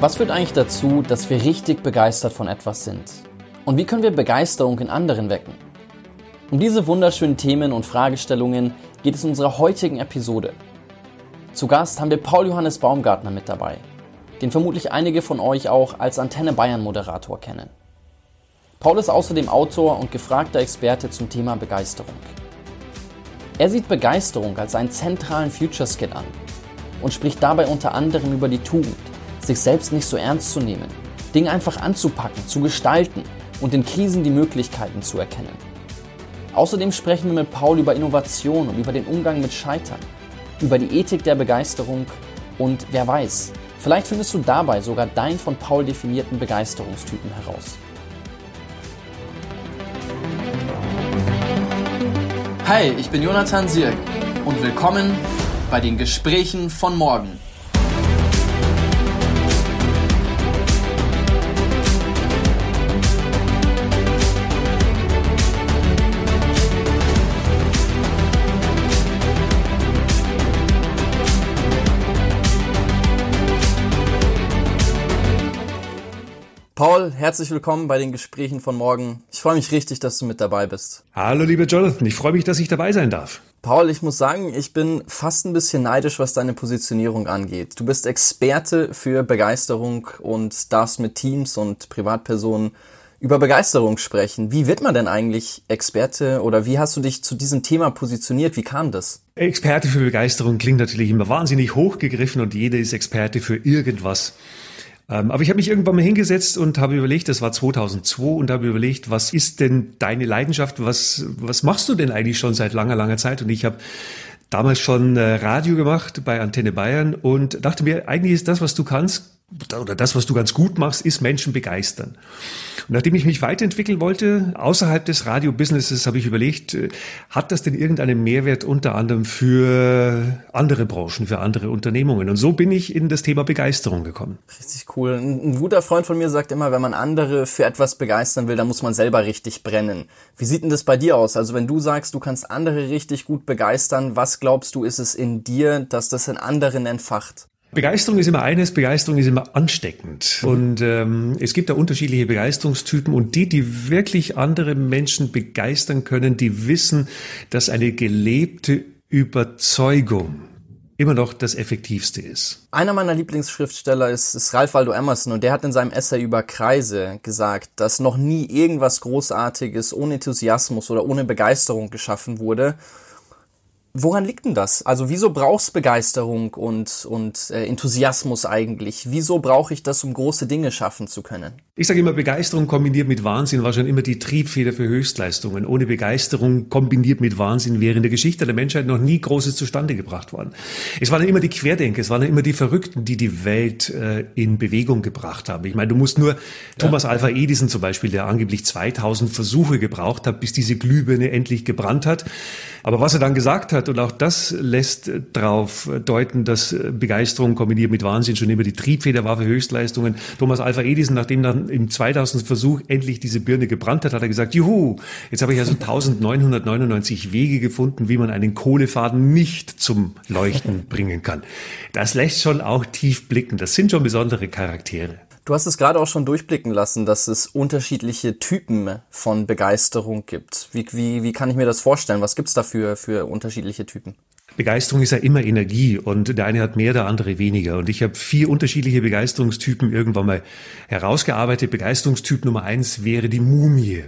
Was führt eigentlich dazu, dass wir richtig begeistert von etwas sind? Und wie können wir Begeisterung in anderen wecken? Um diese wunderschönen Themen und Fragestellungen geht es in unserer heutigen Episode. Zu Gast haben wir Paul Johannes Baumgartner mit dabei, den vermutlich einige von euch auch als Antenne Bayern Moderator kennen. Paul ist außerdem Autor und gefragter Experte zum Thema Begeisterung. Er sieht Begeisterung als einen zentralen Future Skill an und spricht dabei unter anderem über die Tugend, sich selbst nicht so ernst zu nehmen, Dinge einfach anzupacken, zu gestalten und in Krisen die Möglichkeiten zu erkennen. Außerdem sprechen wir mit Paul über Innovation und über den Umgang mit Scheitern, über die Ethik der Begeisterung und wer weiß, vielleicht findest du dabei sogar deinen von Paul definierten Begeisterungstypen heraus. Hi, ich bin Jonathan Sirk und willkommen bei den Gesprächen von morgen. Paul, herzlich willkommen bei den Gesprächen von morgen. Ich freue mich richtig, dass du mit dabei bist. Hallo, lieber Jonathan. Ich freue mich, dass ich dabei sein darf. Paul, ich muss sagen, ich bin fast ein bisschen neidisch, was deine Positionierung angeht. Du bist Experte für Begeisterung und darfst mit Teams und Privatpersonen über Begeisterung sprechen. Wie wird man denn eigentlich Experte oder wie hast du dich zu diesem Thema positioniert? Wie kam das? Experte für Begeisterung klingt natürlich immer wahnsinnig hochgegriffen und jeder ist Experte für irgendwas. Ähm, aber ich habe mich irgendwann mal hingesetzt und habe überlegt, das war 2002 und habe überlegt, was ist denn deine Leidenschaft? Was, was machst du denn eigentlich schon seit langer, langer Zeit? Und ich habe damals schon äh, Radio gemacht bei Antenne Bayern und dachte mir, eigentlich ist das, was du kannst, oder das, was du ganz gut machst, ist Menschen begeistern. Und nachdem ich mich weiterentwickeln wollte, außerhalb des Radio-Businesses, habe ich überlegt, äh, hat das denn irgendeinen Mehrwert unter anderem für andere Branchen, für andere Unternehmungen? Und so bin ich in das Thema Begeisterung gekommen. Richtig cool. Ein guter Freund von mir sagt immer, wenn man andere für etwas begeistern will, dann muss man selber richtig brennen. Wie sieht denn das bei dir aus? Also wenn du sagst, du kannst andere richtig gut begeistern, was glaubst du, ist es in dir, dass das in anderen entfacht? Begeisterung ist immer eines, Begeisterung ist immer ansteckend. Mhm. Und ähm, es gibt da unterschiedliche Begeisterungstypen und die, die wirklich andere Menschen begeistern können, die wissen, dass eine gelebte Überzeugung immer noch das Effektivste ist. Einer meiner Lieblingsschriftsteller ist, ist Ralph Waldo Emerson und der hat in seinem Essay über Kreise gesagt, dass noch nie irgendwas Großartiges ohne Enthusiasmus oder ohne Begeisterung geschaffen wurde Woran liegt denn das? Also wieso brauchst Begeisterung und, und äh, Enthusiasmus eigentlich? Wieso brauche ich das, um große Dinge schaffen zu können? Ich sage immer, Begeisterung kombiniert mit Wahnsinn war schon immer die Triebfeder für Höchstleistungen. Ohne Begeisterung kombiniert mit Wahnsinn wäre in der Geschichte der Menschheit noch nie Großes zustande gebracht worden. Es waren immer die Querdenker, es waren immer die Verrückten, die die Welt äh, in Bewegung gebracht haben. Ich meine, du musst nur ja. Thomas Alpha Edison zum Beispiel, der angeblich 2000 Versuche gebraucht hat, bis diese Glühbirne endlich gebrannt hat. Aber was er dann gesagt hat, und auch das lässt darauf deuten, dass Begeisterung kombiniert mit Wahnsinn schon immer die Triebfeder war für Höchstleistungen. Thomas Alpha Edison, nachdem dann im 2000. Versuch endlich diese Birne gebrannt hat, hat er gesagt, juhu, jetzt habe ich also 1999 Wege gefunden, wie man einen Kohlefaden nicht zum Leuchten bringen kann. Das lässt schon auch tief blicken. Das sind schon besondere Charaktere. Du hast es gerade auch schon durchblicken lassen, dass es unterschiedliche Typen von Begeisterung gibt. Wie, wie, wie kann ich mir das vorstellen? Was gibt's dafür für unterschiedliche Typen? Begeisterung ist ja immer Energie und der eine hat mehr, der andere weniger. Und ich habe vier unterschiedliche Begeisterungstypen irgendwann mal herausgearbeitet. Begeisterungstyp Nummer eins wäre die Mumie.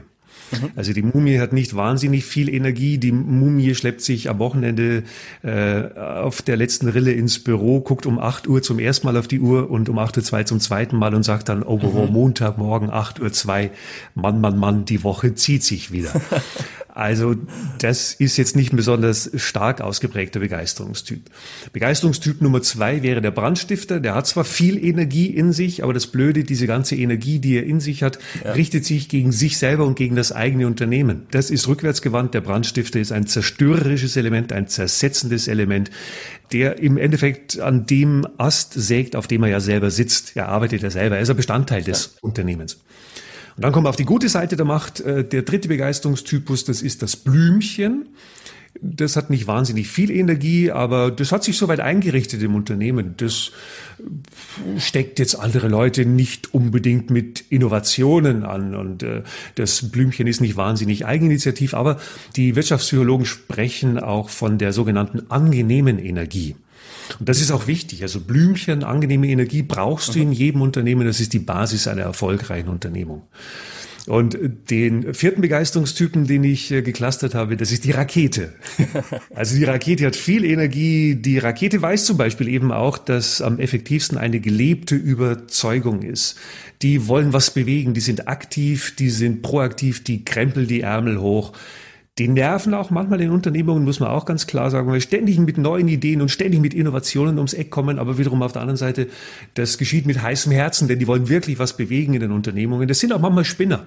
Mhm. Also die Mumie hat nicht wahnsinnig viel Energie. Die Mumie schleppt sich am Wochenende äh, auf der letzten Rille ins Büro, guckt um 8 Uhr zum ersten Mal auf die Uhr und um 8.02 Uhr zum zweiten Mal und sagt dann, oh, mhm. Montagmorgen 8.02 Uhr, Mann, Mann, Mann, die Woche zieht sich wieder. Also das ist jetzt nicht ein besonders stark ausgeprägter Begeisterungstyp. Begeisterungstyp Nummer zwei wäre der Brandstifter. Der hat zwar viel Energie in sich, aber das Blöde, diese ganze Energie, die er in sich hat, ja. richtet sich gegen sich selber und gegen das eigene Unternehmen. Das ist rückwärtsgewandt. Der Brandstifter ist ein zerstörerisches Element, ein zersetzendes Element, der im Endeffekt an dem Ast sägt, auf dem er ja selber sitzt. Er arbeitet ja selber. Er ist ein Bestandteil des ja. Unternehmens. Und dann kommen wir auf die gute Seite der Macht. Äh, der dritte Begeisterungstypus, das ist das Blümchen. Das hat nicht wahnsinnig viel Energie, aber das hat sich soweit eingerichtet im Unternehmen. Das steckt jetzt andere Leute nicht unbedingt mit Innovationen an und äh, das Blümchen ist nicht wahnsinnig eigeninitiativ, aber die Wirtschaftspsychologen sprechen auch von der sogenannten angenehmen Energie. Und das ist auch wichtig. Also Blümchen, angenehme Energie brauchst du in jedem Unternehmen. Das ist die Basis einer erfolgreichen Unternehmung. Und den vierten Begeisterungstypen, den ich äh, geklustert habe, das ist die Rakete. Also die Rakete hat viel Energie. Die Rakete weiß zum Beispiel eben auch, dass am effektivsten eine gelebte Überzeugung ist. Die wollen was bewegen, die sind aktiv, die sind proaktiv, die krempeln die Ärmel hoch die nerven auch manchmal in Unternehmungen, muss man auch ganz klar sagen, weil ständig mit neuen Ideen und ständig mit Innovationen ums Eck kommen, aber wiederum auf der anderen Seite, das geschieht mit heißem Herzen, denn die wollen wirklich was bewegen in den Unternehmungen. Das sind auch manchmal Spinner.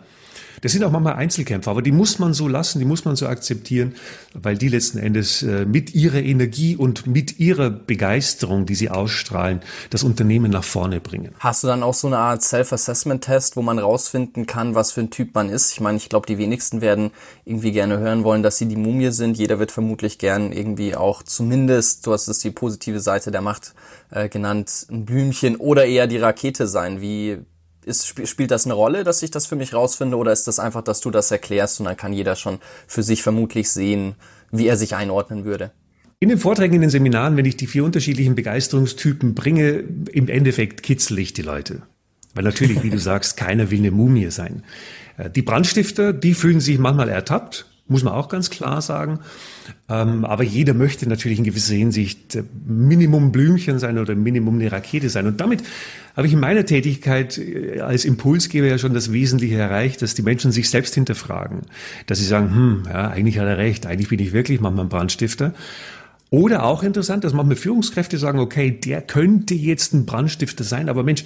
Das sind auch manchmal Einzelkämpfer, aber die muss man so lassen, die muss man so akzeptieren, weil die letzten Endes äh, mit ihrer Energie und mit ihrer Begeisterung, die sie ausstrahlen, das Unternehmen nach vorne bringen. Hast du dann auch so eine Art Self-Assessment-Test, wo man rausfinden kann, was für ein Typ man ist? Ich meine, ich glaube, die wenigsten werden irgendwie gerne hören wollen, dass sie die Mumie sind. Jeder wird vermutlich gern irgendwie auch zumindest, du hast es die positive Seite der Macht äh, genannt, ein Blümchen oder eher die Rakete sein. Wie ist, spielt das eine Rolle, dass ich das für mich rausfinde, oder ist das einfach, dass du das erklärst und dann kann jeder schon für sich vermutlich sehen, wie er sich einordnen würde? In den Vorträgen, in den Seminaren, wenn ich die vier unterschiedlichen Begeisterungstypen bringe, im Endeffekt kitzel ich die Leute. Weil natürlich, wie du sagst, keiner will eine Mumie sein. Äh, die Brandstifter, die fühlen sich manchmal ertappt, muss man auch ganz klar sagen. Ähm, aber jeder möchte natürlich in gewisser Hinsicht äh, Minimum Blümchen sein oder Minimum eine Rakete sein. Und damit habe ich in meiner Tätigkeit äh, als Impulsgeber ja schon das Wesentliche erreicht, dass die Menschen sich selbst hinterfragen. Dass sie sagen, hm, ja, eigentlich hat er recht, eigentlich bin ich wirklich manchmal ein Brandstifter. Oder auch interessant, dass manchmal Führungskräfte sagen, okay, der könnte jetzt ein Brandstifter sein, aber Mensch,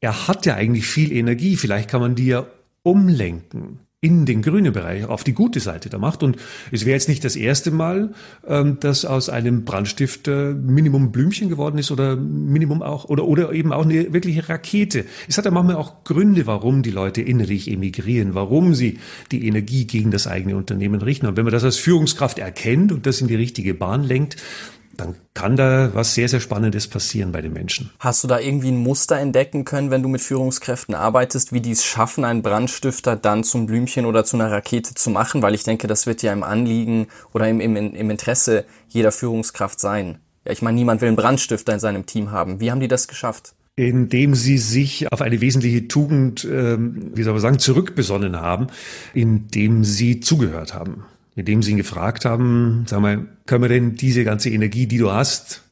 er hat ja eigentlich viel Energie, vielleicht kann man die ja umlenken in den grünen Bereich, auf die gute Seite der Macht. Und es wäre jetzt nicht das erste Mal, ähm, dass aus einem Brandstifter Minimum Blümchen geworden ist oder Minimum auch, oder, oder eben auch eine wirkliche Rakete. Es hat ja manchmal auch Gründe, warum die Leute innerlich emigrieren, warum sie die Energie gegen das eigene Unternehmen richten. Und wenn man das als Führungskraft erkennt und das in die richtige Bahn lenkt, dann kann da was sehr, sehr Spannendes passieren bei den Menschen. Hast du da irgendwie ein Muster entdecken können, wenn du mit Führungskräften arbeitest, wie die es schaffen, einen Brandstifter dann zum Blümchen oder zu einer Rakete zu machen? Weil ich denke, das wird ja im Anliegen oder im, im, im Interesse jeder Führungskraft sein. Ja, ich meine, niemand will einen Brandstifter in seinem Team haben. Wie haben die das geschafft? indem sie sich auf eine wesentliche Tugend, ähm, wie soll man sagen, zurückbesonnen haben, indem sie zugehört haben indem sie ihn gefragt haben, sag mal, können wir denn diese ganze Energie, die du hast,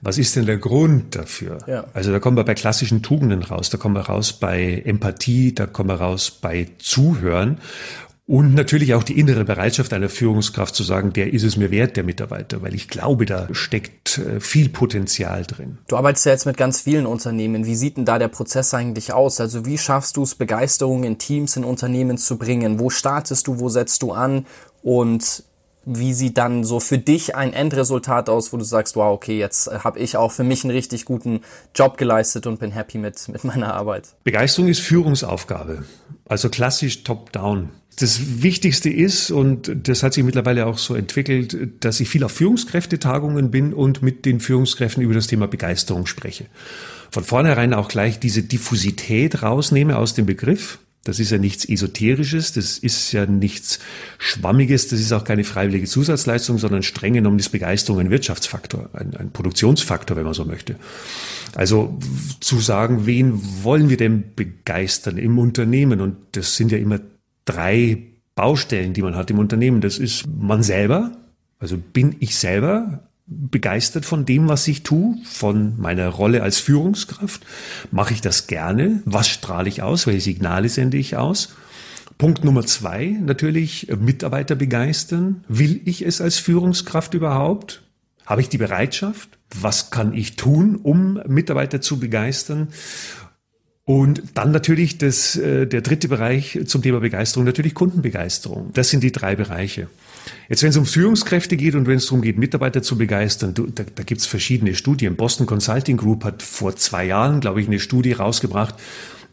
was ist denn der Grund dafür? Ja. Also da kommen wir bei klassischen Tugenden raus, da kommen wir raus bei Empathie, da kommen wir raus bei Zuhören und natürlich auch die innere Bereitschaft einer Führungskraft zu sagen, der ist es mir wert, der Mitarbeiter, weil ich glaube, da steckt äh, viel Potenzial drin. Du arbeitest ja jetzt mit ganz vielen Unternehmen. Wie sieht denn da der Prozess eigentlich aus? Also wie schaffst du es, Begeisterung in Teams, in Unternehmen zu bringen? Wo startest du? Wo setzt du an? Und wie sieht dann so für dich ein Endresultat aus, wo du sagst, wow, okay, jetzt habe ich auch für mich einen richtig guten Job geleistet und bin happy mit, mit meiner Arbeit? Begeisterung ist Führungsaufgabe, also klassisch top-down. Das Wichtigste ist, und das hat sich mittlerweile auch so entwickelt, dass ich viel auf Führungskräftetagungen bin und mit den Führungskräften über das Thema Begeisterung spreche. Von vornherein auch gleich diese Diffusität rausnehme aus dem Begriff. Das ist ja nichts Esoterisches, das ist ja nichts Schwammiges, das ist auch keine freiwillige Zusatzleistung, sondern streng genommen ist Begeisterung ein Wirtschaftsfaktor, ein, ein Produktionsfaktor, wenn man so möchte. Also zu sagen, wen wollen wir denn begeistern im Unternehmen? Und das sind ja immer drei Baustellen, die man hat im Unternehmen. Das ist man selber, also bin ich selber begeistert von dem, was ich tue, von meiner Rolle als Führungskraft? Mache ich das gerne? Was strahle ich aus? Welche Signale sende ich aus? Punkt Nummer zwei, natürlich Mitarbeiter begeistern. Will ich es als Führungskraft überhaupt? Habe ich die Bereitschaft? Was kann ich tun, um Mitarbeiter zu begeistern? Und dann natürlich das, äh, der dritte Bereich zum Thema Begeisterung, natürlich Kundenbegeisterung. Das sind die drei Bereiche. Jetzt, wenn es um Führungskräfte geht und wenn es darum geht, Mitarbeiter zu begeistern, du, da, da gibt es verschiedene Studien. Boston Consulting Group hat vor zwei Jahren, glaube ich, eine Studie rausgebracht,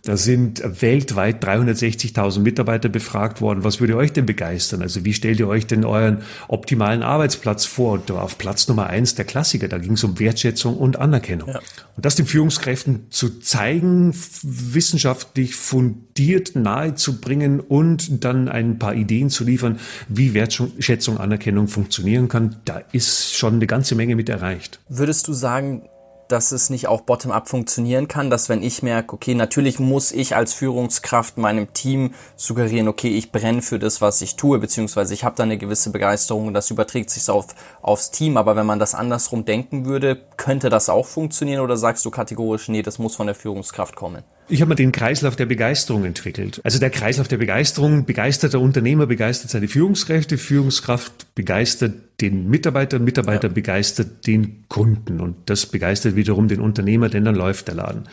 Da sind weltweit 360.000 Mitarbeiter befragt worden. Was würde euch denn begeistern? Also wie stellt ihr euch denn euren optimalen Arbeitsplatz vor? Und auf Platz Nummer eins der Klassiker, da ging es um Wertschätzung und Anerkennung. Ja. Und das den Führungskräften zu zeigen, wissenschaftlich fundiert nahezubringen und dann ein paar Ideen zu liefern, wie Wertschätzung, Anerkennung funktionieren kann, da ist schon eine ganze Menge mit erreicht. Würdest du sagen, dass es nicht auch bottom-up funktionieren kann, dass wenn ich merke, okay, natürlich muss ich als Führungskraft meinem Team suggerieren, okay, ich brenne für das, was ich tue, beziehungsweise ich habe da eine gewisse Begeisterung und das überträgt sich auf, aufs Team. Aber wenn man das andersrum denken würde, könnte das auch funktionieren oder sagst du kategorisch, nee, das muss von der Führungskraft kommen? Ich habe mal den Kreislauf der Begeisterung entwickelt. Also der Kreislauf der Begeisterung, begeisterter Unternehmer begeistert seine Führungskräfte, Führungskraft begeistert den Mitarbeiter, Mitarbeiter ja. begeistert den Kunden und das begeistert wiederum den Unternehmer, denn dann läuft der Laden.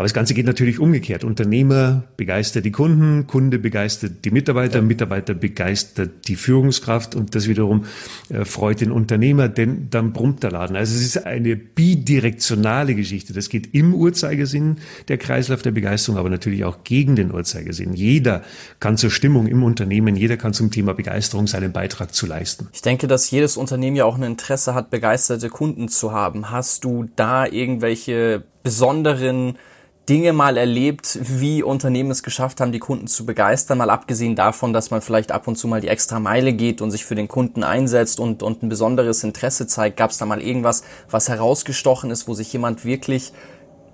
Aber das Ganze geht natürlich umgekehrt. Unternehmer begeistert die Kunden, Kunde begeistert die Mitarbeiter, ja. Mitarbeiter begeistert die Führungskraft und das wiederum äh, freut den Unternehmer, denn dann brummt der Laden. Also es ist eine bidirektionale Geschichte. Das geht im Uhrzeigersinn, der Kreislauf der Begeisterung, aber natürlich auch gegen den Uhrzeigersinn. Jeder kann zur Stimmung im Unternehmen, jeder kann zum Thema Begeisterung seinen Beitrag zu leisten. Ich denke, dass jedes Unternehmen ja auch ein Interesse hat, begeisterte Kunden zu haben. Hast du da irgendwelche besonderen Dinge mal erlebt, wie Unternehmen es geschafft haben, die Kunden zu begeistern, mal abgesehen davon, dass man vielleicht ab und zu mal die extra Meile geht und sich für den Kunden einsetzt und, und ein besonderes Interesse zeigt. Gab es da mal irgendwas, was herausgestochen ist, wo sich jemand wirklich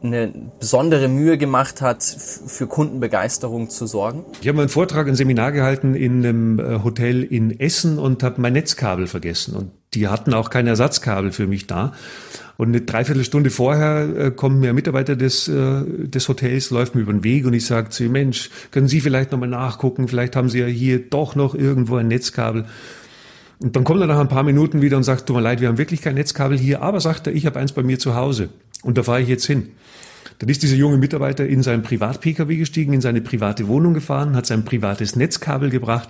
eine besondere Mühe gemacht hat, für Kundenbegeisterung zu sorgen? Ich habe einen Vortrag, ein Seminar gehalten in einem äh, Hotel in Essen und habe mein Netzkabel vergessen. Und die hatten auch kein Ersatzkabel für mich da. Und eine Dreiviertelstunde vorher äh, kommt mir ein Mitarbeiter des, äh, des Hotels, läuft mir über den Weg und ich sage zu ihm, Mensch, können Sie vielleicht nochmal nachgucken? Vielleicht haben Sie ja hier doch noch irgendwo ein Netzkabel. Und dann kommt er nach ein paar Minuten wieder und sagt, tut mir leid, wir haben wirklich kein Netzkabel hier, aber sagt er, ich habe eins bei mir zu Hause. Und da fahre ich jetzt hin. Dann ist dieser junge Mitarbeiter in seinen Privat-Pkw gestiegen, in seine private Wohnung gefahren, hat sein privates Netzkabel gebracht.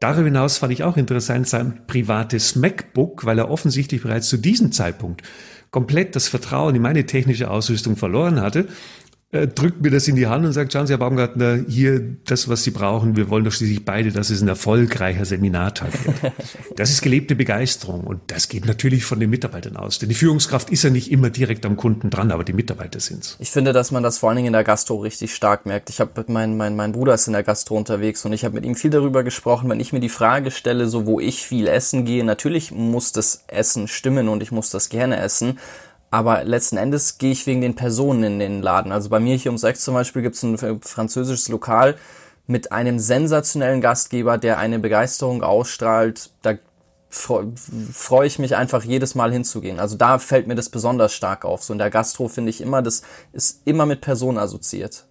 Darüber hinaus fand ich auch interessant sein privates MacBook, weil er offensichtlich bereits zu diesem Zeitpunkt komplett das Vertrauen in meine technische Ausrüstung verloren hatte drückt mir das in die Hand und sagt, schauen Sie, Herr Baumgartner, hier das, was Sie brauchen. Wir wollen doch schließlich beide, dass es ein erfolgreicher Seminartag wird. Das ist gelebte Begeisterung und das geht natürlich von den Mitarbeitern aus. Denn die Führungskraft ist ja nicht immer direkt am Kunden dran, aber die Mitarbeiter sind's. Ich finde, dass man das vor allen Dingen in der Gastro richtig stark merkt. Ich habe mein, mein, mein Bruder ist in der Gastro unterwegs und ich habe mit ihm viel darüber gesprochen, wenn ich mir die Frage stelle, so wo ich viel essen gehe, natürlich muss das Essen stimmen und ich muss das gerne essen. Aber letzten Endes gehe ich wegen den Personen in den Laden. Also bei mir hier um sechs zum Beispiel gibt es ein französisches Lokal mit einem sensationellen Gastgeber, der eine Begeisterung ausstrahlt. Da freue ich mich einfach jedes Mal hinzugehen. Also da fällt mir das besonders stark auf. So in der Gastro finde ich immer, das ist immer mit Personen assoziiert.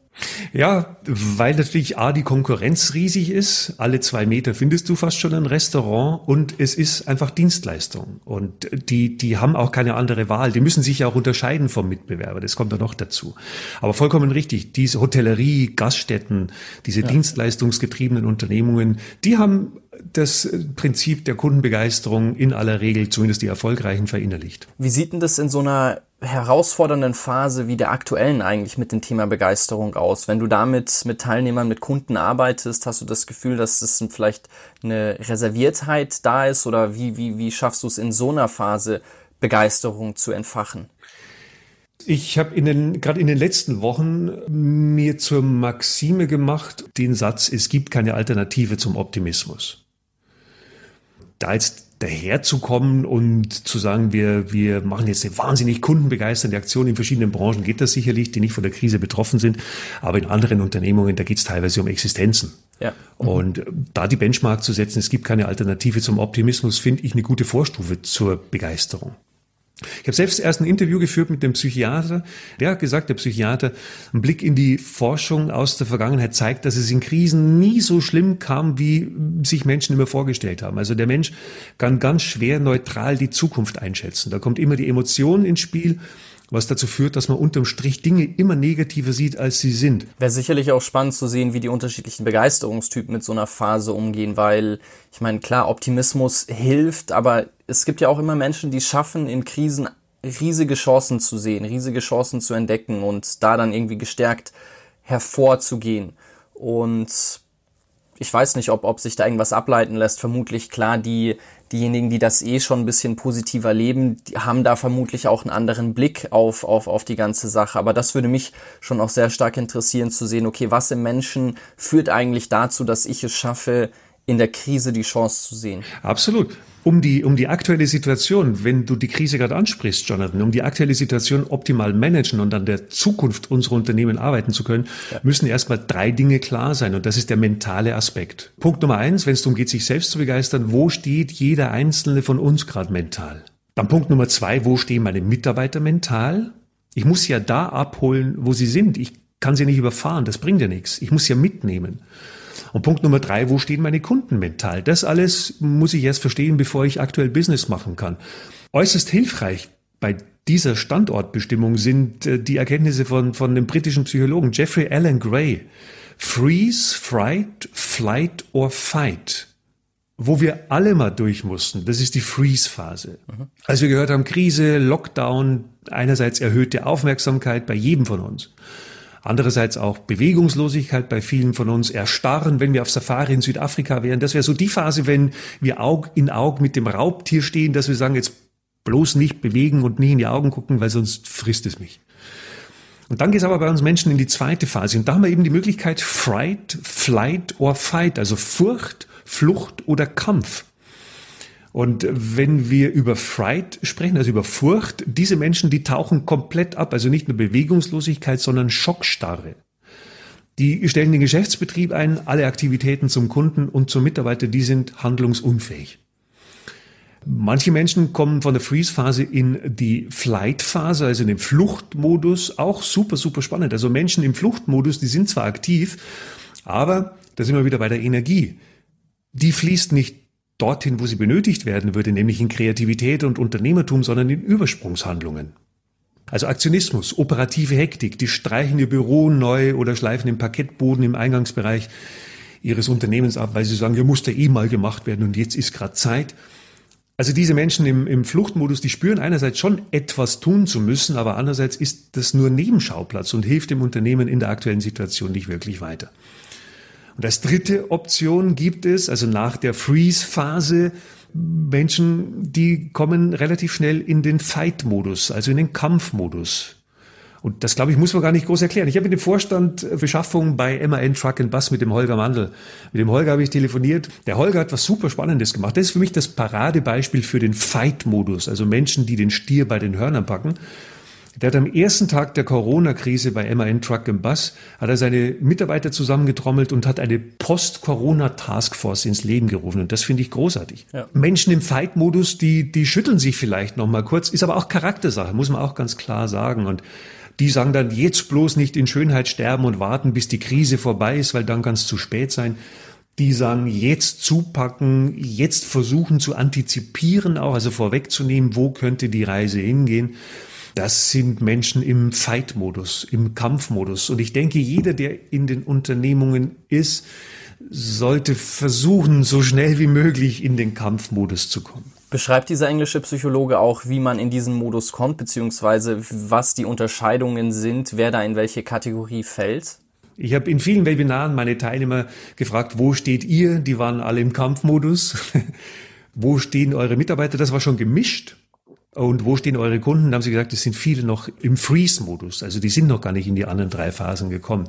Ja, weil natürlich A, die Konkurrenz riesig ist. Alle zwei Meter findest du fast schon ein Restaurant und es ist einfach Dienstleistung. Und die, die haben auch keine andere Wahl. Die müssen sich ja auch unterscheiden vom Mitbewerber. Das kommt da noch dazu. Aber vollkommen richtig. Diese Hotellerie, Gaststätten, diese ja. dienstleistungsgetriebenen Unternehmungen, die haben das Prinzip der Kundenbegeisterung in aller Regel, zumindest die erfolgreichen, verinnerlicht. Wie sieht denn das in so einer herausfordernden Phase wie der aktuellen eigentlich mit dem Thema Begeisterung aus? Wenn du damit mit Teilnehmern, mit Kunden arbeitest, hast du das Gefühl, dass das vielleicht eine Reserviertheit da ist oder wie, wie, wie schaffst du es in so einer Phase Begeisterung zu entfachen? Ich habe in den gerade in den letzten Wochen mir zur Maxime gemacht den Satz: Es gibt keine Alternative zum Optimismus. Da jetzt daherzukommen und zu sagen, wir, wir machen jetzt eine wahnsinnig kundenbegeisternde Aktion in verschiedenen Branchen, geht das sicherlich, die nicht von der Krise betroffen sind. Aber in anderen Unternehmungen, da geht es teilweise um Existenzen. Ja. Mhm. Und da die Benchmark zu setzen, es gibt keine Alternative zum Optimismus, finde ich eine gute Vorstufe zur Begeisterung. Ich habe selbst erst ein Interview geführt mit dem Psychiater. Der hat gesagt, der Psychiater, ein Blick in die Forschung aus der Vergangenheit zeigt, dass es in Krisen nie so schlimm kam, wie sich Menschen immer vorgestellt haben. Also der Mensch kann ganz schwer neutral die Zukunft einschätzen. Da kommt immer die Emotion ins Spiel was dazu führt, dass man unterm Strich Dinge immer negativer sieht, als sie sind. Wäre sicherlich auch spannend zu sehen, wie die unterschiedlichen Begeisterungstypen mit so einer Phase umgehen, weil ich meine, klar, Optimismus hilft, aber es gibt ja auch immer Menschen, die schaffen, in Krisen riesige Chancen zu sehen, riesige Chancen zu entdecken und da dann irgendwie gestärkt hervorzugehen. Und ich weiß nicht, ob, ob sich da irgendwas ableiten lässt. Vermutlich klar, die, diejenigen, die das eh schon ein bisschen positiver leben, die haben da vermutlich auch einen anderen Blick auf, auf, auf die ganze Sache. Aber das würde mich schon auch sehr stark interessieren zu sehen, okay, was im Menschen führt eigentlich dazu, dass ich es schaffe, in der Krise die Chance zu sehen. Absolut. Um die, um die aktuelle Situation, wenn du die Krise gerade ansprichst, Jonathan, um die aktuelle Situation optimal managen und an der Zukunft unserer Unternehmen arbeiten zu können, ja. müssen erstmal drei Dinge klar sein. Und das ist der mentale Aspekt. Punkt Nummer eins, wenn es darum geht, sich selbst zu begeistern, wo steht jeder einzelne von uns gerade mental? Dann Punkt Nummer zwei, wo stehen meine Mitarbeiter mental? Ich muss ja da abholen, wo sie sind. Ich kann sie nicht überfahren, das bringt ja nichts. Ich muss sie ja mitnehmen. Und Punkt Nummer drei, wo stehen meine Kunden mental? Das alles muss ich erst verstehen, bevor ich aktuell Business machen kann. Äußerst hilfreich bei dieser Standortbestimmung sind äh, die Erkenntnisse von, von dem britischen Psychologen Jeffrey Allen Gray. Freeze, Fright, Flight or Fight. Wo wir alle mal durch mussten, das ist die Freeze-Phase. Mhm. Als wir gehört haben, Krise, Lockdown, einerseits erhöhte Aufmerksamkeit bei jedem von uns. Andererseits auch Bewegungslosigkeit bei vielen von uns, Erstarren, wenn wir auf Safari in Südafrika wären. Das wäre so die Phase, wenn wir Aug in Aug mit dem Raubtier stehen, dass wir sagen, jetzt bloß nicht bewegen und nie in die Augen gucken, weil sonst frisst es mich. Und dann geht es aber bei uns Menschen in die zweite Phase. Und da haben wir eben die Möglichkeit Fright, Flight or Fight, also Furcht, Flucht oder Kampf. Und wenn wir über Fright sprechen, also über Furcht, diese Menschen, die tauchen komplett ab, also nicht nur Bewegungslosigkeit, sondern Schockstarre. Die stellen den Geschäftsbetrieb ein, alle Aktivitäten zum Kunden und zum Mitarbeiter, die sind handlungsunfähig. Manche Menschen kommen von der Freeze-Phase in die Flight-Phase, also in den Fluchtmodus, auch super, super spannend. Also Menschen im Fluchtmodus, die sind zwar aktiv, aber da sind wir wieder bei der Energie. Die fließt nicht dorthin, wo sie benötigt werden würde, nämlich in Kreativität und Unternehmertum, sondern in Übersprungshandlungen. Also Aktionismus, operative Hektik, die streichen ihr Büro neu oder schleifen den Parkettboden im Eingangsbereich ihres Unternehmens ab, weil sie sagen, ja, muss da eh mal gemacht werden und jetzt ist gerade Zeit. Also diese Menschen im, im Fluchtmodus, die spüren einerseits schon etwas tun zu müssen, aber andererseits ist das nur Nebenschauplatz und hilft dem Unternehmen in der aktuellen Situation nicht wirklich weiter. Und als dritte Option gibt es, also nach der Freeze-Phase, Menschen, die kommen relativ schnell in den Fight-Modus, also in den Kampfmodus. Und das, glaube ich, muss man gar nicht groß erklären. Ich habe mit dem Vorstand Beschaffung bei MAN Truck and Bus mit dem Holger Mandel. Mit dem Holger habe ich telefoniert. Der Holger hat was super Spannendes gemacht. Das ist für mich das Paradebeispiel für den Fight-Modus. Also Menschen, die den Stier bei den Hörnern packen. Der hat am ersten Tag der Corona-Krise bei MAN Truck im Bus, hat er seine Mitarbeiter zusammengetrommelt und hat eine Post-Corona-Taskforce ins Leben gerufen. Und das finde ich großartig. Ja. Menschen im Fight-Modus, die, die schütteln sich vielleicht noch mal kurz, ist aber auch Charaktersache, muss man auch ganz klar sagen. Und die sagen dann, jetzt bloß nicht in Schönheit sterben und warten, bis die Krise vorbei ist, weil dann kann es zu spät sein die sagen, jetzt zupacken, jetzt versuchen zu antizipieren, auch also vorwegzunehmen, wo könnte die Reise hingehen das sind Menschen im Fight-Modus, im Kampfmodus. Und ich denke, jeder, der in den Unternehmungen ist, sollte versuchen, so schnell wie möglich in den Kampfmodus zu kommen. Beschreibt dieser englische Psychologe auch, wie man in diesen Modus kommt, beziehungsweise was die Unterscheidungen sind, wer da in welche Kategorie fällt? Ich habe in vielen Webinaren meine Teilnehmer gefragt, wo steht ihr? Die waren alle im Kampfmodus. wo stehen eure Mitarbeiter? Das war schon gemischt. Und wo stehen eure Kunden? Da haben sie gesagt, es sind viele noch im Freeze-Modus. Also die sind noch gar nicht in die anderen drei Phasen gekommen.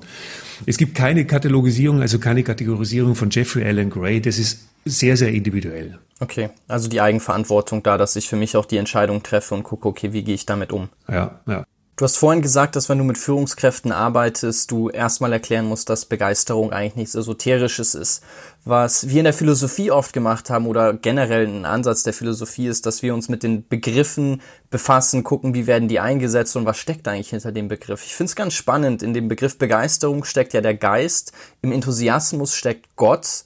Es gibt keine Katalogisierung, also keine Kategorisierung von Jeffrey Allen Gray. Das ist sehr, sehr individuell. Okay, also die Eigenverantwortung da, dass ich für mich auch die Entscheidung treffe und gucke, okay, wie gehe ich damit um? Ja, ja. Du hast vorhin gesagt, dass wenn du mit Führungskräften arbeitest, du erstmal erklären musst, dass Begeisterung eigentlich nichts Esoterisches ist. Was wir in der Philosophie oft gemacht haben oder generell ein Ansatz der Philosophie ist, dass wir uns mit den Begriffen befassen, gucken, wie werden die eingesetzt und was steckt eigentlich hinter dem Begriff. Ich finde es ganz spannend. In dem Begriff Begeisterung steckt ja der Geist, im Enthusiasmus steckt Gott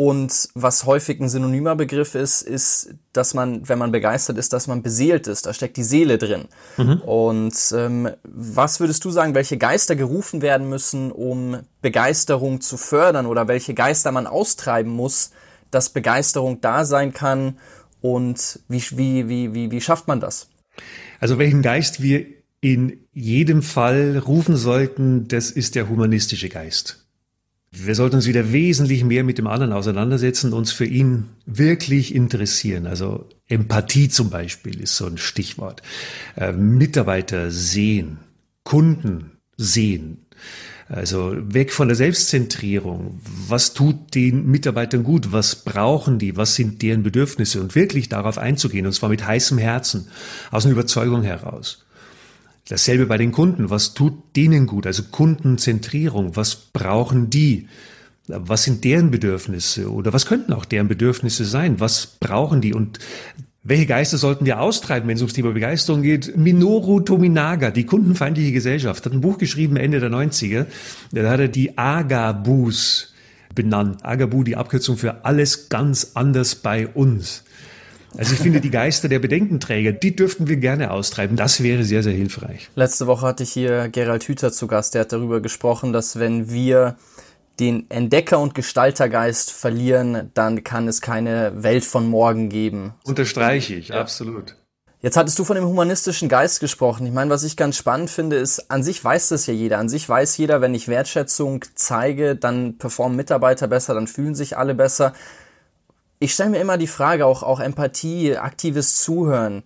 und was häufig ein synonymer Begriff ist, ist, dass man, wenn man begeistert ist, dass man beseelt ist. Da steckt die Seele drin. Mhm. Und ähm, was würdest du sagen, welche Geister gerufen werden müssen, um Begeisterung zu fördern oder welche Geister man austreiben muss, dass Begeisterung da sein kann? Und wie, wie, wie, wie, wie schafft man das? Also welchen Geist wir in jedem Fall rufen sollten, das ist der humanistische Geist. Wir sollten uns wieder wesentlich mehr mit dem anderen auseinandersetzen, uns für ihn wirklich interessieren. Also Empathie zum Beispiel ist so ein Stichwort. Äh, Mitarbeiter sehen, Kunden sehen. Also weg von der Selbstzentrierung. Was tut den Mitarbeitern gut? Was brauchen die? Was sind deren Bedürfnisse? Und wirklich darauf einzugehen, und zwar mit heißem Herzen, aus einer Überzeugung heraus. Dasselbe bei den Kunden. Was tut denen gut? Also Kundenzentrierung. Was brauchen die? Was sind deren Bedürfnisse? Oder was könnten auch deren Bedürfnisse sein? Was brauchen die? Und welche Geister sollten wir austreiben, wenn es ums Thema Begeisterung geht? Minoru Tominaga, die kundenfeindliche Gesellschaft, hat ein Buch geschrieben Ende der 90er. Da hat er die Agabus benannt. Agabu, die Abkürzung für alles ganz anders bei uns. Also ich finde, die Geister der Bedenkenträger, die dürften wir gerne austreiben. Das wäre sehr, sehr hilfreich. Letzte Woche hatte ich hier Gerald Hüther zu Gast. Der hat darüber gesprochen, dass wenn wir den Entdecker- und Gestaltergeist verlieren, dann kann es keine Welt von morgen geben. Unterstreiche ich, ja. absolut. Jetzt hattest du von dem humanistischen Geist gesprochen. Ich meine, was ich ganz spannend finde, ist, an sich weiß das ja jeder. An sich weiß jeder, wenn ich Wertschätzung zeige, dann performen Mitarbeiter besser, dann fühlen sich alle besser ich stelle mir immer die Frage, auch, auch Empathie, aktives Zuhören,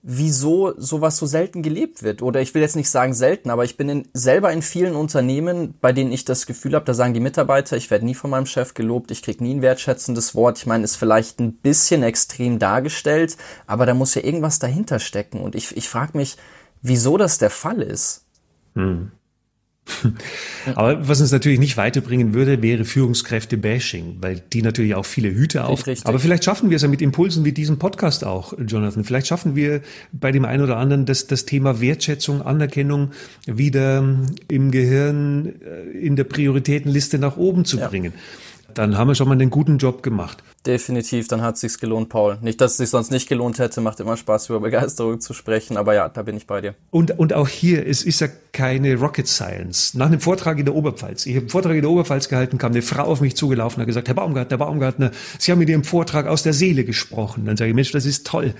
wieso sowas so selten gelebt wird. Oder ich will jetzt nicht sagen selten, aber ich bin in, selber in vielen Unternehmen, bei denen ich das Gefühl habe, da sagen die Mitarbeiter, ich werde nie von meinem Chef gelobt, ich krieg nie ein wertschätzendes Wort. Ich meine, ist vielleicht ein bisschen extrem dargestellt, aber da muss ja irgendwas dahinter stecken. Und ich, ich frage mich, wieso das der Fall ist. Hm. Aber was uns natürlich nicht weiterbringen würde, wäre Führungskräfte-Bashing, weil die natürlich auch viele Hüte auf. Richtig. Aber vielleicht schaffen wir es ja mit Impulsen wie diesem Podcast auch, Jonathan. Vielleicht schaffen wir bei dem einen oder anderen das, das Thema Wertschätzung, Anerkennung wieder im Gehirn äh, in der Prioritätenliste nach oben zu ja. bringen dann haben wir schon mal einen guten Job gemacht. Definitiv, dann hat es sich gelohnt, Paul. Nicht, dass es sich sonst nicht gelohnt hätte, macht immer Spaß, über Begeisterung zu sprechen, aber ja, da bin ich bei dir. Und, und auch hier, es ist ja keine Rocket Science. Nach einem Vortrag in der Oberpfalz, ich habe einen Vortrag in der Oberpfalz gehalten, kam eine Frau auf mich zugelaufen und hat gesagt, Herr Baumgartner, Herr Baumgartner, Sie haben mit Ihrem Vortrag aus der Seele gesprochen. Dann sage ich, Mensch, das ist toll.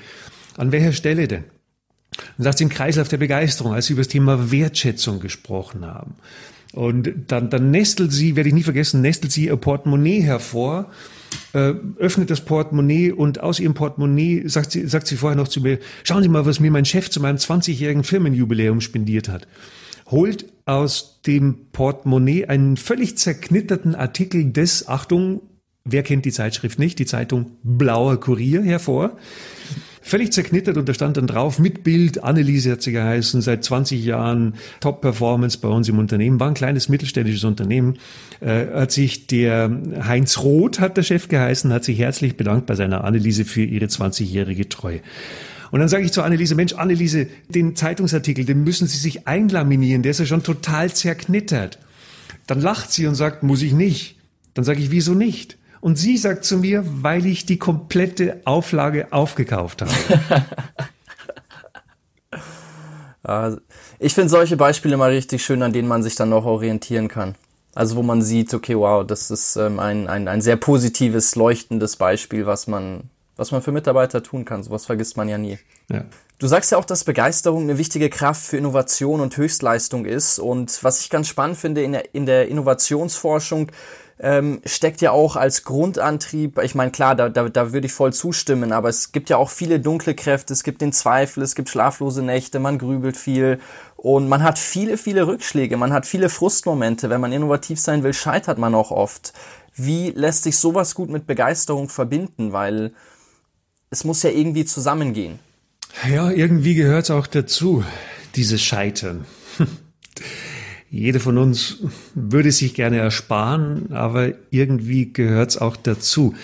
An welcher Stelle denn? Dann sagt sie im Kreislauf der Begeisterung, als Sie über das Thema Wertschätzung gesprochen haben. Und dann, dann nestelt sie, werde ich nie vergessen, nestelt sie ihr Portemonnaie hervor, äh, öffnet das Portemonnaie und aus ihrem Portemonnaie sagt sie, sagt sie vorher noch zu mir, schauen Sie mal, was mir mein Chef zu meinem 20-jährigen Firmenjubiläum spendiert hat. Holt aus dem Portemonnaie einen völlig zerknitterten Artikel des, Achtung, wer kennt die Zeitschrift nicht, die Zeitung Blauer Kurier hervor völlig zerknittert und da stand dann drauf mit Bild, Anneliese hat sie geheißen, seit 20 Jahren Top-Performance bei uns im Unternehmen, war ein kleines mittelständisches Unternehmen, äh, hat sich der Heinz Roth, hat der Chef geheißen, hat sich herzlich bedankt bei seiner Anneliese für ihre 20-jährige Treue. Und dann sage ich zu Anneliese, Mensch, Anneliese, den Zeitungsartikel, den müssen Sie sich einlaminieren, der ist ja schon total zerknittert. Dann lacht sie und sagt, muss ich nicht. Dann sage ich, wieso nicht? Und sie sagt zu mir, weil ich die komplette Auflage aufgekauft habe. ich finde solche Beispiele mal richtig schön, an denen man sich dann noch orientieren kann. Also wo man sieht, okay, wow, das ist ähm, ein, ein, ein sehr positives, leuchtendes Beispiel, was man, was man für Mitarbeiter tun kann. Sowas vergisst man ja nie. Ja. Du sagst ja auch, dass Begeisterung eine wichtige Kraft für Innovation und Höchstleistung ist. Und was ich ganz spannend finde in der, in der Innovationsforschung, ähm, steckt ja auch als Grundantrieb, ich meine, klar, da, da, da würde ich voll zustimmen, aber es gibt ja auch viele dunkle Kräfte, es gibt den Zweifel, es gibt schlaflose Nächte, man grübelt viel und man hat viele, viele Rückschläge, man hat viele Frustmomente. Wenn man innovativ sein will, scheitert man auch oft. Wie lässt sich sowas gut mit Begeisterung verbinden? Weil es muss ja irgendwie zusammengehen. Ja, irgendwie gehört es auch dazu, dieses Scheitern. Jeder von uns würde sich gerne ersparen, aber irgendwie gehört es auch dazu.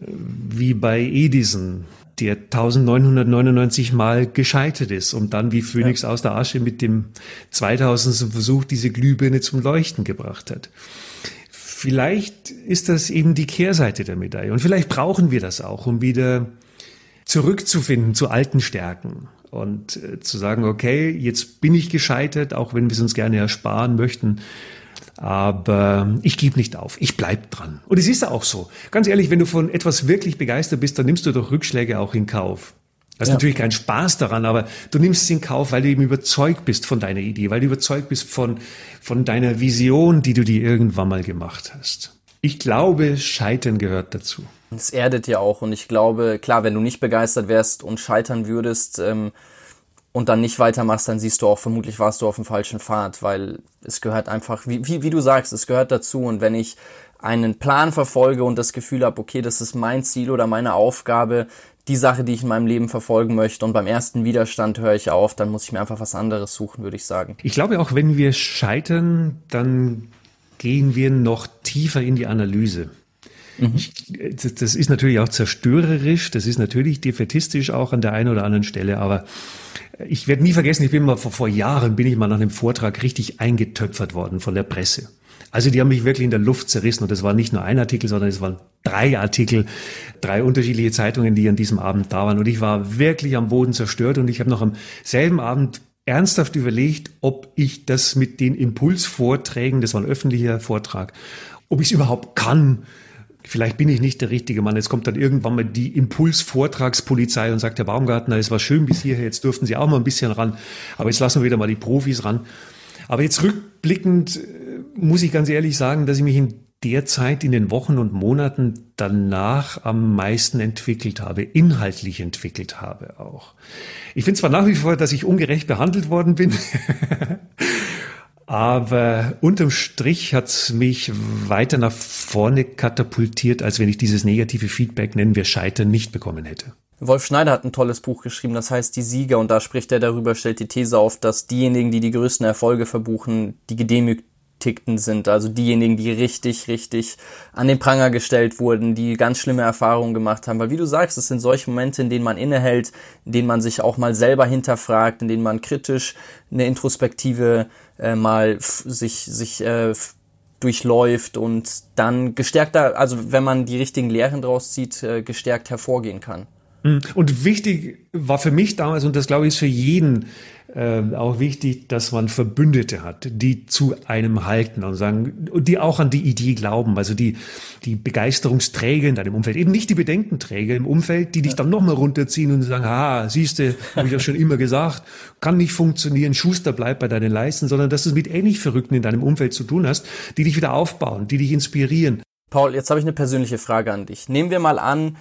Wie bei Edison, der 1999 Mal gescheitert ist und dann wie Phönix ja. aus der Asche mit dem 2000. Versuch diese Glühbirne zum Leuchten gebracht hat. Vielleicht ist das eben die Kehrseite der Medaille und vielleicht brauchen wir das auch, um wieder zurückzufinden zu alten Stärken und äh, zu sagen, okay, jetzt bin ich gescheitert, auch wenn wir es uns gerne ersparen möchten. Aber ich gebe nicht auf, ich bleib dran. Und es ist auch so. Ganz ehrlich, wenn du von etwas wirklich begeistert bist, dann nimmst du doch Rückschläge auch in Kauf. hast ja. natürlich keinen Spaß daran, aber du nimmst es in Kauf, weil du eben überzeugt bist von deiner Idee, weil du überzeugt bist von, von deiner Vision, die du dir irgendwann mal gemacht hast. Ich glaube, Scheitern gehört dazu. Es erdet ja auch und ich glaube, klar, wenn du nicht begeistert wärst und scheitern würdest ähm, und dann nicht weitermachst, dann siehst du auch, vermutlich warst du auf dem falschen Pfad, weil es gehört einfach, wie, wie, wie du sagst, es gehört dazu und wenn ich einen Plan verfolge und das Gefühl habe, okay, das ist mein Ziel oder meine Aufgabe, die Sache, die ich in meinem Leben verfolgen möchte und beim ersten Widerstand höre ich auf, dann muss ich mir einfach was anderes suchen, würde ich sagen. Ich glaube auch, wenn wir scheitern, dann gehen wir noch tiefer in die Analyse. Mhm. Ich, das ist natürlich auch zerstörerisch, das ist natürlich defetistisch auch an der einen oder anderen Stelle, aber ich werde nie vergessen, ich bin mal vor, vor Jahren, bin ich mal nach einem Vortrag richtig eingetöpfert worden von der Presse. Also die haben mich wirklich in der Luft zerrissen und das war nicht nur ein Artikel, sondern es waren drei Artikel, drei unterschiedliche Zeitungen, die an diesem Abend da waren und ich war wirklich am Boden zerstört und ich habe noch am selben Abend ernsthaft überlegt, ob ich das mit den Impulsvorträgen, das war ein öffentlicher Vortrag, ob ich es überhaupt kann. Vielleicht bin ich nicht der richtige Mann. Jetzt kommt dann irgendwann mal die Impulsvortragspolizei und sagt, Herr Baumgartner, es war schön bis hierher, jetzt dürften Sie auch mal ein bisschen ran. Aber jetzt lassen wir wieder mal die Profis ran. Aber jetzt rückblickend äh, muss ich ganz ehrlich sagen, dass ich mich in der Zeit in den Wochen und Monaten danach am meisten entwickelt habe, inhaltlich entwickelt habe auch. Ich finde zwar nach wie vor, dass ich ungerecht behandelt worden bin, aber unterm Strich hat es mich weiter nach vorne katapultiert, als wenn ich dieses negative Feedback, nennen wir Scheitern, nicht bekommen hätte. Wolf Schneider hat ein tolles Buch geschrieben, das heißt Die Sieger, und da spricht er darüber, stellt die These auf, dass diejenigen, die die größten Erfolge verbuchen, die gedemütigt Beschäftigten sind, also diejenigen, die richtig, richtig an den Pranger gestellt wurden, die ganz schlimme Erfahrungen gemacht haben. Weil wie du sagst, es sind solche Momente, in denen man innehält, in denen man sich auch mal selber hinterfragt, in denen man kritisch eine Introspektive äh, mal sich, sich äh, durchläuft und dann gestärkter, also wenn man die richtigen Lehren draus zieht, äh, gestärkt hervorgehen kann. Mhm. Und wichtig war für mich damals, und das glaube ich ist für jeden äh, auch wichtig, dass man Verbündete hat, die zu einem halten und sagen, die auch an die Idee glauben, also die, die Begeisterungsträger in deinem Umfeld, eben nicht die Bedenkenträger im Umfeld, die dich dann nochmal runterziehen und sagen, ah, siehste, habe ich ja schon immer gesagt, kann nicht funktionieren, Schuster bleibt bei deinen Leisten, sondern dass du es mit ähnlich Verrückten in deinem Umfeld zu tun hast, die dich wieder aufbauen, die dich inspirieren. Paul, jetzt habe ich eine persönliche Frage an dich. Nehmen wir mal an,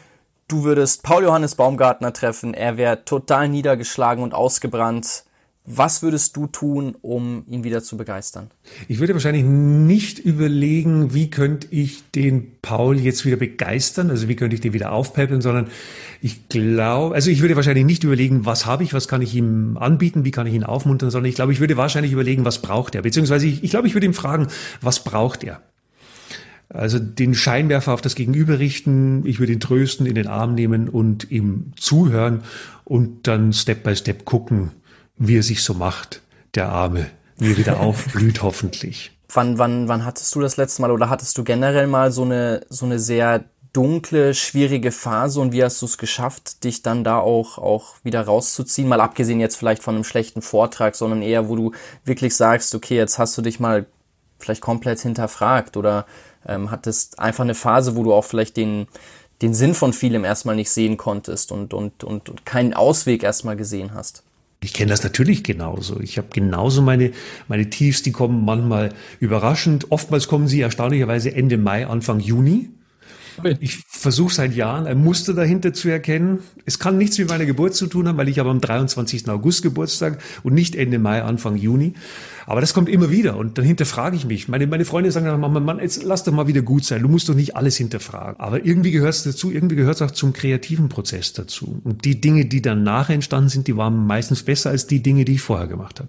du würdest Paul Johannes Baumgartner treffen, er wäre total niedergeschlagen und ausgebrannt. Was würdest du tun, um ihn wieder zu begeistern? Ich würde wahrscheinlich nicht überlegen, wie könnte ich den Paul jetzt wieder begeistern, also wie könnte ich den wieder aufpäppeln, sondern ich glaube, also ich würde wahrscheinlich nicht überlegen, was habe ich, was kann ich ihm anbieten, wie kann ich ihn aufmuntern, sondern ich glaube, ich würde wahrscheinlich überlegen, was braucht er, beziehungsweise ich, ich glaube, ich würde ihm fragen, was braucht er? Also den Scheinwerfer auf das Gegenüber richten, ich würde ihn trösten, in den Arm nehmen und ihm zuhören und dann Step by Step gucken, wie er sich so macht, der Arme, wie er wieder aufblüht hoffentlich. Wann, wann, wann hattest du das letzte Mal oder hattest du generell mal so eine, so eine sehr dunkle, schwierige Phase und wie hast du es geschafft, dich dann da auch, auch wieder rauszuziehen? Mal abgesehen jetzt vielleicht von einem schlechten Vortrag, sondern eher, wo du wirklich sagst, okay, jetzt hast du dich mal vielleicht komplett hinterfragt oder ähm, hattest einfach eine Phase, wo du auch vielleicht den, den Sinn von vielem erstmal nicht sehen konntest und, und, und, und keinen Ausweg erstmal gesehen hast. Ich kenne das natürlich genauso. Ich habe genauso meine, meine Tiefs, die kommen manchmal überraschend. Oftmals kommen sie erstaunlicherweise Ende Mai, Anfang Juni. Ich versuche seit Jahren ein Muster dahinter zu erkennen. Es kann nichts mit meiner Geburt zu tun haben, weil ich habe am 23. August Geburtstag und nicht Ende Mai, Anfang Juni. Aber das kommt immer wieder und dahinter frage ich mich. Meine, meine Freunde sagen dann, Mann, Mann, jetzt lass doch mal wieder gut sein. Du musst doch nicht alles hinterfragen. Aber irgendwie gehört es dazu, irgendwie gehört es auch zum kreativen Prozess dazu. Und die Dinge, die danach entstanden sind, die waren meistens besser als die Dinge, die ich vorher gemacht habe.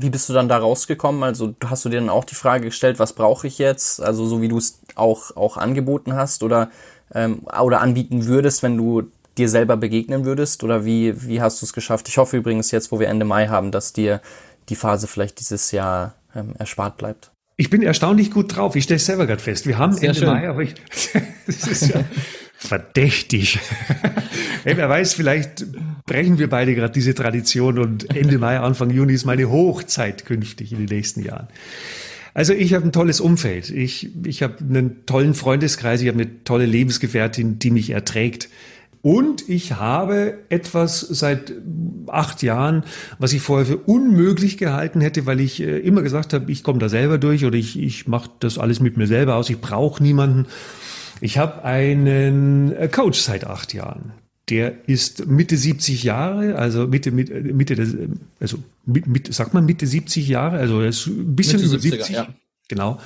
Wie bist du dann da rausgekommen? Also hast du dir dann auch die Frage gestellt, was brauche ich jetzt? Also so wie du es auch, auch angeboten hast oder, ähm, oder anbieten würdest, wenn du dir selber begegnen würdest? Oder wie, wie hast du es geschafft? Ich hoffe übrigens jetzt, wo wir Ende Mai haben, dass dir die Phase vielleicht dieses Jahr ähm, erspart bleibt. Ich bin erstaunlich gut drauf. Ich stelle selber gerade fest. Wir haben Sehr Ende schön. Mai, aber ich, das ist ja verdächtig. hey, wer weiß, vielleicht brechen wir beide gerade diese Tradition und Ende Mai, Anfang Juni ist meine Hochzeit künftig in den nächsten Jahren. Also ich habe ein tolles Umfeld. Ich, ich habe einen tollen Freundeskreis, ich habe eine tolle Lebensgefährtin, die mich erträgt Und ich habe etwas seit acht Jahren, was ich vorher für unmöglich gehalten hätte, weil ich äh, immer gesagt habe, ich komme da selber durch oder ich, ich mache das alles mit mir selber aus, ich brauche niemanden. Ich habe einen äh, Coach seit acht Jahren. Der ist Mitte 70 Jahre, also Mitte, Mitte, Mitte des, also mit, mit, sagt man Mitte 70 Jahre, also er ist ein bisschen Mitte über 70. Ja. Genau.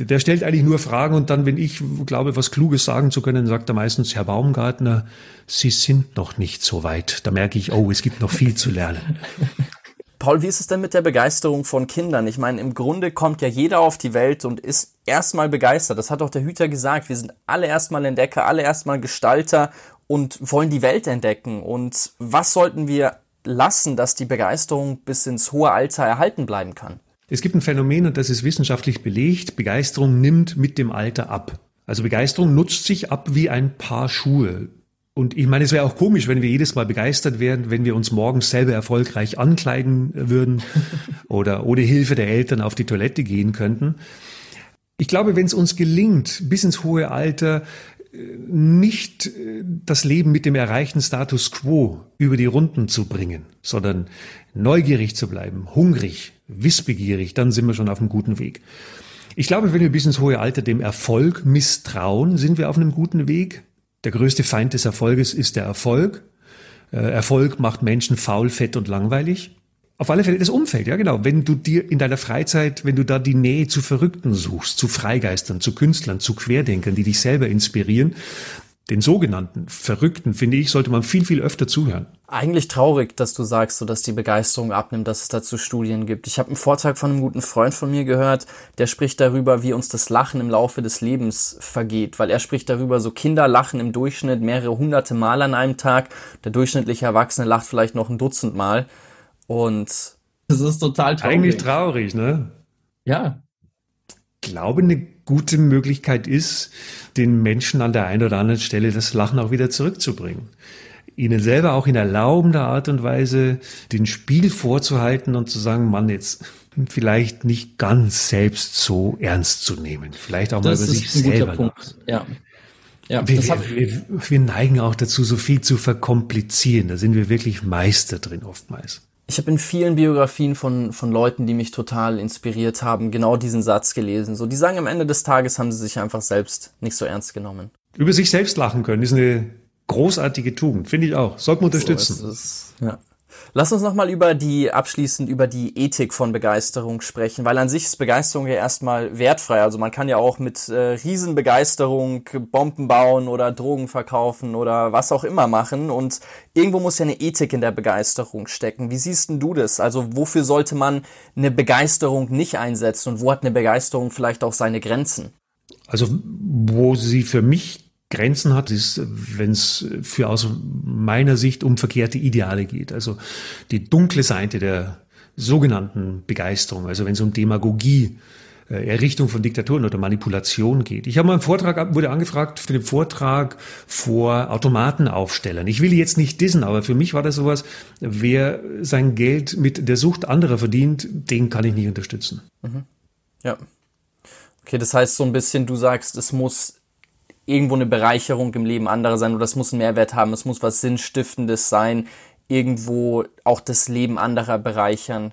Der, stellt eigentlich nur Fragen und dann, wenn ich glaube, was Kluges sagen zu können, sagt er meistens, Herr Baumgartner, Sie sind noch nicht so weit. Da merke ich, oh, es gibt noch viel zu lernen. Paul, wie ist es denn mit der Begeisterung von Kindern? Ich meine, im Grunde kommt ja jeder auf die Welt und ist erstmal begeistert. Das hat auch der Hüter gesagt. Wir sind alle erstmal Entdecker, alle erstmal Gestalter und wollen die Welt entdecken. Und was sollten wir lassen, dass die Begeisterung bis ins hohe Alter erhalten bleiben kann? Es gibt ein Phänomen, und das ist wissenschaftlich belegt, Begeisterung nimmt mit dem Alter ab. Also Begeisterung nutzt sich ab wie ein Paar Schuhe. Und ich meine, es wäre auch komisch, wenn wir jedes Mal begeistert wären, wenn wir uns morgens selber erfolgreich ankleiden würden oder ohne Hilfe der Eltern auf die Toilette gehen könnten. Ich glaube, wenn es uns gelingt, bis ins hohe Alter nicht äh, das Leben mit dem erreichten Status quo über die Runden zu bringen, sondern neugierig zu bleiben, hungrig, wissbegierig, dann sind wir schon auf einem guten Weg. Ich glaube, wenn wir bis ins hohe Alter dem Erfolg misstrauen, sind wir auf einem guten Weg. Der größte Feind des Erfolges ist der Erfolg. Äh, Erfolg macht Menschen faul, fett und langweilig. Auf alle Fälle das Umfeld, ja genau. Wenn du dir in deiner Freizeit, wenn du da die Nähe zu Verrückten suchst, zu Freigeistern, zu Künstlern, zu Querdenkern, die dich selber inspirieren, den sogenannten Verrückten, finde ich, sollte man viel, viel öfter zuhören. Eigentlich traurig, dass du sagst, so dass die Begeisterung abnimmt, dass es dazu Studien gibt. Ich habe einen Vortrag von einem guten Freund von mir gehört, der spricht darüber, wie uns das Lachen im Laufe des Lebens vergeht, weil er spricht darüber, so Kinder lachen im Durchschnitt mehrere hunderte Mal an einem Tag, der durchschnittliche Erwachsene lacht vielleicht noch ein Dutzend Mal. Und das ist total traurig. Eigentlich traurig, ne? Ja. Glaube, eine gute Möglichkeit ist, den Menschen an der einen oder anderen Stelle das Lachen auch wieder zurückzubringen. Ihnen selber auch in erlaubender Art und Weise den Spiel vorzuhalten und zu sagen, Mann, jetzt vielleicht nicht ganz selbst so ernst zu nehmen. Vielleicht auch das mal über sich selber. Punkt. Ja. Ja, wir, wir, wir neigen auch dazu, so viel zu verkomplizieren. Da sind wir wirklich Meister drin oftmals ich habe in vielen Biografien von, von Leuten, die mich total inspiriert haben, genau diesen Satz gelesen. So, die sagen, am Ende des Tages haben sie sich einfach selbst nicht so ernst genommen. Über sich selbst lachen können, ist eine großartige Tugend, finde ich auch. Sollte man unterstützen. So ja. Lass uns nochmal über die, abschließend über die Ethik von Begeisterung sprechen, weil an sich ist Begeisterung ja erstmal wertfrei. Also man kann ja auch mit äh, Riesenbegeisterung Bomben bauen oder Drogen verkaufen oder was auch immer machen und irgendwo muss ja eine Ethik in der Begeisterung stecken. Wie siehst denn du das? Also wofür sollte man eine Begeisterung nicht einsetzen und wo hat eine Begeisterung vielleicht auch seine Grenzen? Also wo sie für mich Grenzen hat, ist, wenn es für aus meiner Sicht um verkehrte Ideale geht. Also die dunkle Seite der sogenannten Begeisterung, also wenn es um Demagogie, äh, Errichtung von Diktaturen oder Manipulation geht. Ich habe mal einen Vortrag, wurde angefragt für den Vortrag vor Automatenaufstellern. Ich will jetzt nicht dissen, aber für mich war das sowas, wer sein Geld mit der Sucht anderer verdient, den kann ich nicht unterstützen. Mhm. Ja. Okay, das heißt so ein bisschen, du sagst, es muss irgendwo eine Bereicherung im Leben anderer sein oder es muss einen Mehrwert haben, es muss was Sinnstiftendes sein, irgendwo auch das Leben anderer bereichern.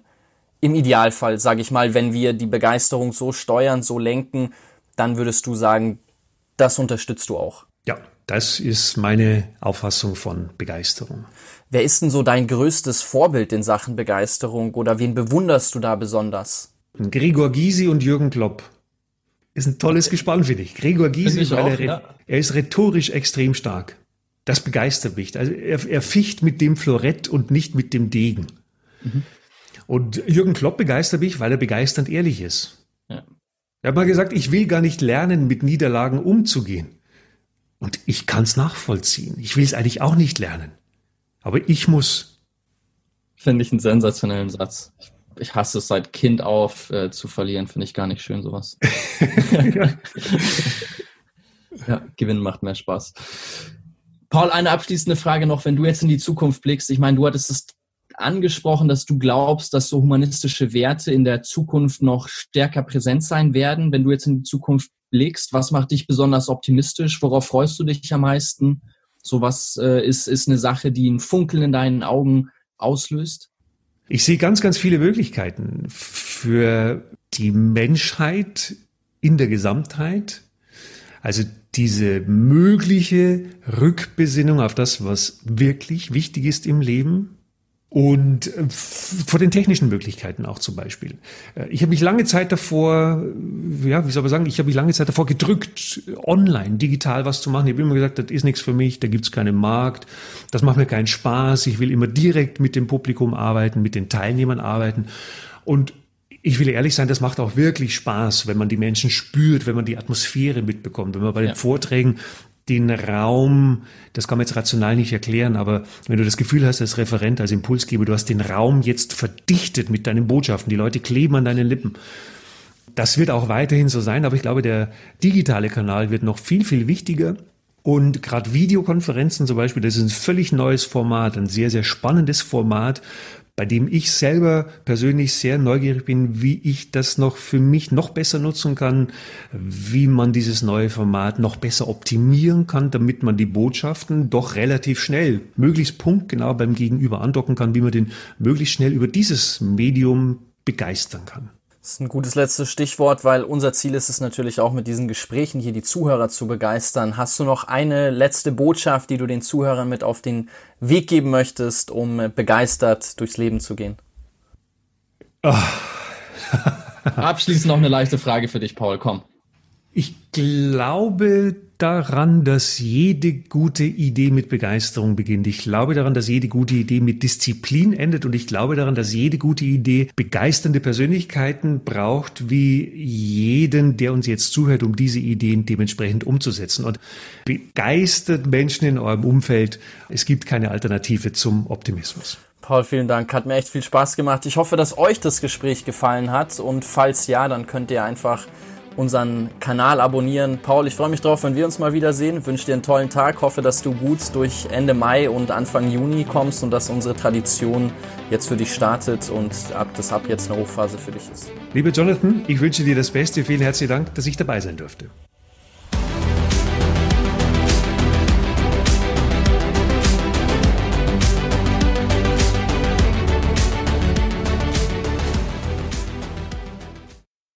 Im Idealfall, sage ich mal, wenn wir die Begeisterung so steuern, so lenken, dann würdest du sagen, das unterstützt du auch. Ja, das ist meine Auffassung von Begeisterung. Wer ist denn so dein größtes Vorbild in Sachen Begeisterung oder wen bewunderst du da besonders? Gregor Gysi und Jürgen Klopp. Ist ein tolles Gespann, finde ich. Gregor Gysi, weil er, ja. er ist rhetorisch extrem stark. Das begeistert mich. Also er, er ficht mit dem Florett und nicht mit dem Degen. Mhm. Und Jürgen Klopp begeistert mich, weil er begeisternd ehrlich ist. Ja. Er hat mal gesagt, ich will gar nicht lernen, mit Niederlagen umzugehen. Und ich kann es nachvollziehen. Ich will es eigentlich auch nicht lernen. Aber ich muss. Finde ich einen sensationellen Satz. Ich ich hasse es seit Kind auf äh, zu verlieren, finde ich gar nicht schön, sowas. ja, Gewinnen macht mehr Spaß. Paul, eine abschließende Frage noch, wenn du jetzt in die Zukunft blickst. Ich meine, du hattest es angesprochen, dass du glaubst, dass so humanistische Werte in der Zukunft noch stärker präsent sein werden. Wenn du jetzt in die Zukunft blickst, was macht dich besonders optimistisch? Worauf freust du dich am meisten? sowas äh, ist, ist eine Sache, die ein Funkeln in deinen Augen auslöst? Ich sehe ganz, ganz viele Möglichkeiten für die Menschheit in der Gesamtheit. Also diese mögliche Rückbesinnung auf das, was wirklich wichtig ist im Leben, und äh, vor den technischen Möglichkeiten auch zum Beispiel. Äh, ich habe mich lange Zeit davor, ja, wie soll man sagen, ich habe mich lange Zeit davor gedrückt, online, digital was zu machen. Ich habe immer gesagt, das ist nichts für mich, da gibt's keinen Markt, das macht mir keinen Spaß, ich will immer direkt mit dem Publikum arbeiten, mit den Teilnehmern arbeiten. Und ich will ehrlich sein, das macht auch wirklich Spaß, wenn man die Menschen spürt, wenn man die Atmosphäre mitbekommt, wenn man bei den ja. Vorträgen den Raum, das kann man jetzt rational nicht erklären, aber wenn du das Gefühl hast, als Referent, als Impulsgeber, du hast den Raum jetzt verdichtet mit deinen Botschaften, die Leute kleben an deinen Lippen. Das wird auch weiterhin so sein, aber ich glaube, der digitale Kanal wird noch viel, viel wichtiger. Und gerade Videokonferenzen zum Beispiel, das ist ein völlig neues Format, ein sehr, sehr spannendes Format, bei dem ich selber persönlich sehr neugierig bin, wie ich das noch für mich noch besser nutzen kann, wie man dieses neue Format noch besser optimieren kann, damit man die Botschaften doch relativ schnell, möglichst punktgenau beim Gegenüber andocken kann, wie man den möglichst schnell über dieses Medium begeistern kann. Das ist ein gutes letztes Stichwort, weil unser Ziel ist es natürlich auch mit diesen Gesprächen hier die Zuhörer zu begeistern. Hast du noch eine letzte Botschaft, die du den Zuhörern mit auf den Weg geben möchtest, um begeistert durchs Leben zu gehen? Oh. Abschließend noch eine leichte Frage für dich, Paul. Komm. Ich glaube daran, dass jede gute Idee mit Begeisterung beginnt. Ich glaube daran, dass jede gute Idee mit Disziplin endet und ich glaube daran, dass jede gute Idee begeisternde Persönlichkeiten braucht, wie jeden, der uns jetzt zuhört, um diese Ideen dementsprechend umzusetzen. Und begeistert Menschen in eurem Umfeld. Es gibt keine Alternative zum Optimismus. Paul, vielen Dank. Hat mir echt viel Spaß gemacht. Ich hoffe, dass euch das Gespräch gefallen hat und falls ja, dann könnt ihr einfach unseren Kanal abonnieren. Paul, ich freue mich drauf, wenn wir uns mal wiedersehen. Wünsche dir einen tollen Tag. Hoffe, dass du gut durch Ende Mai und Anfang Juni kommst und dass unsere Tradition jetzt für dich startet und ab, das ab jetzt eine Hochphase für dich ist. Lieber Jonathan, ich wünsche dir das Beste. Vielen herzlichen Dank, dass ich dabei sein durfte.